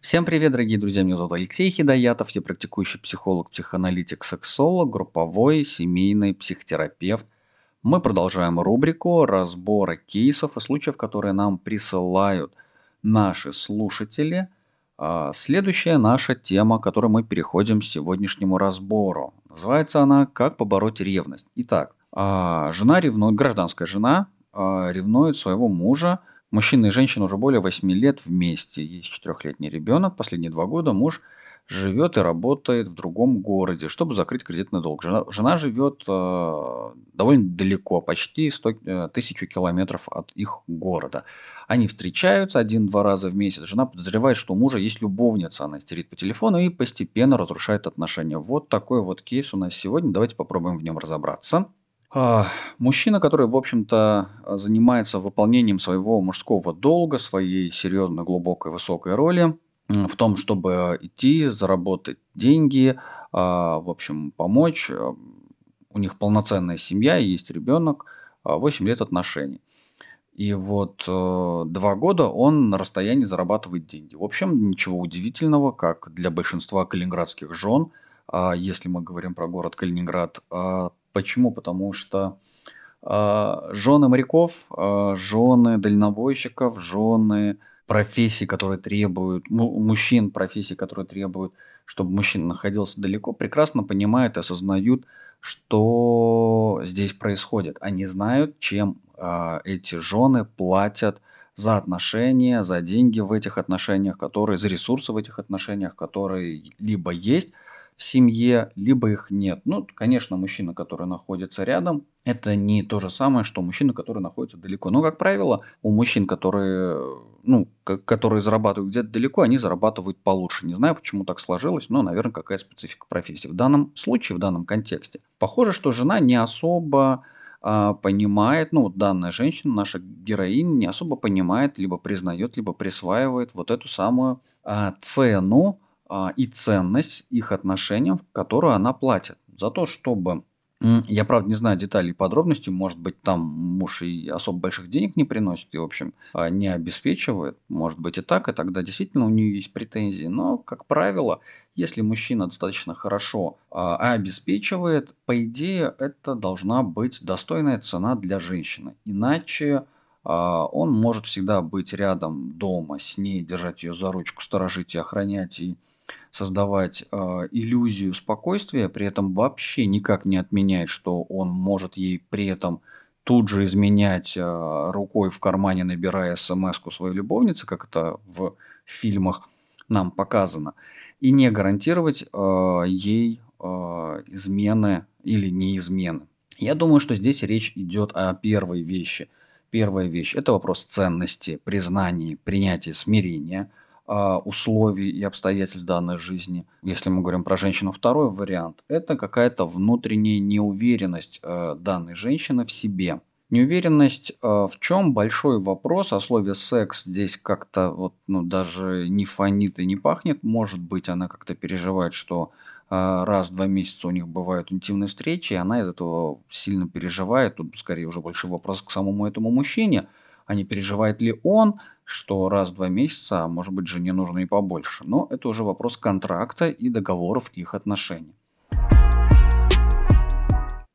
Всем привет, дорогие друзья, меня зовут Алексей Хидоятов, я практикующий психолог, психоаналитик, сексолог, групповой, семейный психотерапевт. Мы продолжаем рубрику разбора кейсов и случаев, которые нам присылают наши слушатели. А, следующая наша тема, к которой мы переходим к сегодняшнему разбору. Называется она «Как побороть ревность». Итак, а, жена ревнует, гражданская жена а, ревнует своего мужа, Мужчина и женщина уже более 8 лет вместе. Есть четырехлетний ребенок. Последние два года муж живет и работает в другом городе, чтобы закрыть кредитный долг. Жена, жена живет э, довольно далеко, почти 100, э, тысячу километров от их города. Они встречаются один-два раза в месяц. Жена подозревает, что у мужа есть любовница. Она истерит по телефону и постепенно разрушает отношения. Вот такой вот кейс у нас сегодня. Давайте попробуем в нем разобраться. А, мужчина, который, в общем-то, занимается выполнением своего мужского долга, своей серьезной, глубокой, высокой роли в том, чтобы идти, заработать деньги, а, в общем, помочь. А, у них полноценная семья, есть ребенок, 8 лет отношений. И вот э, два года он на расстоянии зарабатывает деньги. В общем, ничего удивительного, как для большинства калининградских жен, если мы говорим про город Калининград, Почему? Потому что э, жены моряков, э, жены дальнобойщиков, жены профессий, которые требуют, мужчин профессий, которые требуют, чтобы мужчина находился далеко, прекрасно понимают и осознают, что здесь происходит. Они знают, чем э, эти жены платят за отношения, за деньги в этих отношениях, которые, за ресурсы в этих отношениях, которые либо есть, в семье, либо их нет. Ну, конечно, мужчина, который находится рядом, это не то же самое, что мужчина, который находится далеко. Но, как правило, у мужчин, которые, ну, которые зарабатывают где-то далеко, они зарабатывают получше. Не знаю, почему так сложилось, но, наверное, какая специфика профессии. В данном случае, в данном контексте. Похоже, что жена не особо а, понимает, ну, данная женщина, наша героиня, не особо понимает, либо признает, либо присваивает вот эту самую а, цену, и ценность их отношениям, которую она платит. За то, чтобы я, правда, не знаю деталей и подробностей. Может быть, там муж и особо больших денег не приносит и, в общем, а, не обеспечивает. Может быть и так, и тогда действительно у нее есть претензии. Но, как правило, если мужчина достаточно хорошо а, обеспечивает, по идее, это должна быть достойная цена для женщины. Иначе а, он может всегда быть рядом дома с ней, держать ее за ручку, сторожить и охранять, и создавать э, иллюзию спокойствия, при этом вообще никак не отменяет, что он может ей при этом тут же изменять э, рукой в кармане, набирая смс-ку своей любовницы, как это в фильмах нам показано, и не гарантировать э, ей э, измены или не измены. Я думаю, что здесь речь идет о первой вещи. Первая вещь – это вопрос ценности, признания, принятия, смирения – условий и обстоятельств данной жизни. Если мы говорим про женщину, второй вариант – это какая-то внутренняя неуверенность э, данной женщины в себе. Неуверенность э, в чем большой вопрос, о слове секс здесь как-то вот, ну, даже не фонит и не пахнет. Может быть, она как-то переживает, что э, раз в два месяца у них бывают интимные встречи, и она из этого сильно переживает. Тут скорее уже больше вопрос к самому этому мужчине – а не переживает ли он, что раз в два месяца, а может быть жене нужно и побольше. Но это уже вопрос контракта и договоров их отношений.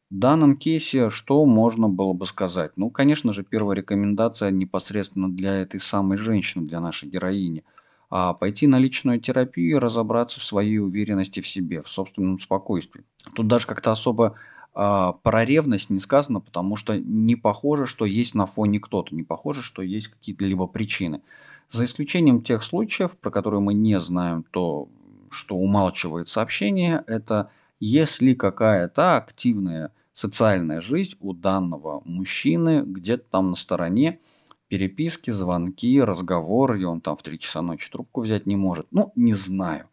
В данном кейсе что можно было бы сказать? Ну, конечно же, первая рекомендация непосредственно для этой самой женщины, для нашей героини. А пойти на личную терапию и разобраться в своей уверенности в себе, в собственном спокойствии. Тут даже как-то особо про ревность не сказано, потому что не похоже, что есть на фоне кто-то, не похоже, что есть какие-то либо причины. За исключением тех случаев, про которые мы не знаем, то, что умалчивает сообщение, это если какая-то активная социальная жизнь у данного мужчины где-то там на стороне, переписки, звонки, разговоры, и он там в 3 часа ночи трубку взять не может. Ну, не знаю.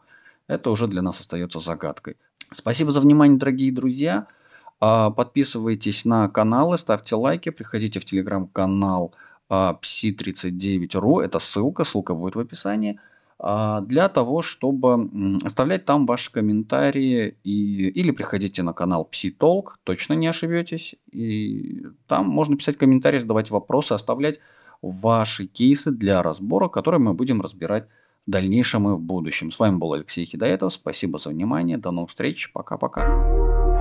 Это уже для нас остается загадкой. Спасибо за внимание, дорогие друзья. А, подписывайтесь на каналы, ставьте лайки, приходите в телеграм-канал psi39ru, это ссылка, ссылка будет в описании, а, для того, чтобы оставлять там ваши комментарии и, или приходите на канал PsiTalk, точно не ошибетесь, и там можно писать комментарии, задавать вопросы, оставлять ваши кейсы для разбора, которые мы будем разбирать в дальнейшем и в будущем. С вами был Алексей Хидоетов. Спасибо за внимание. До новых встреч. Пока-пока.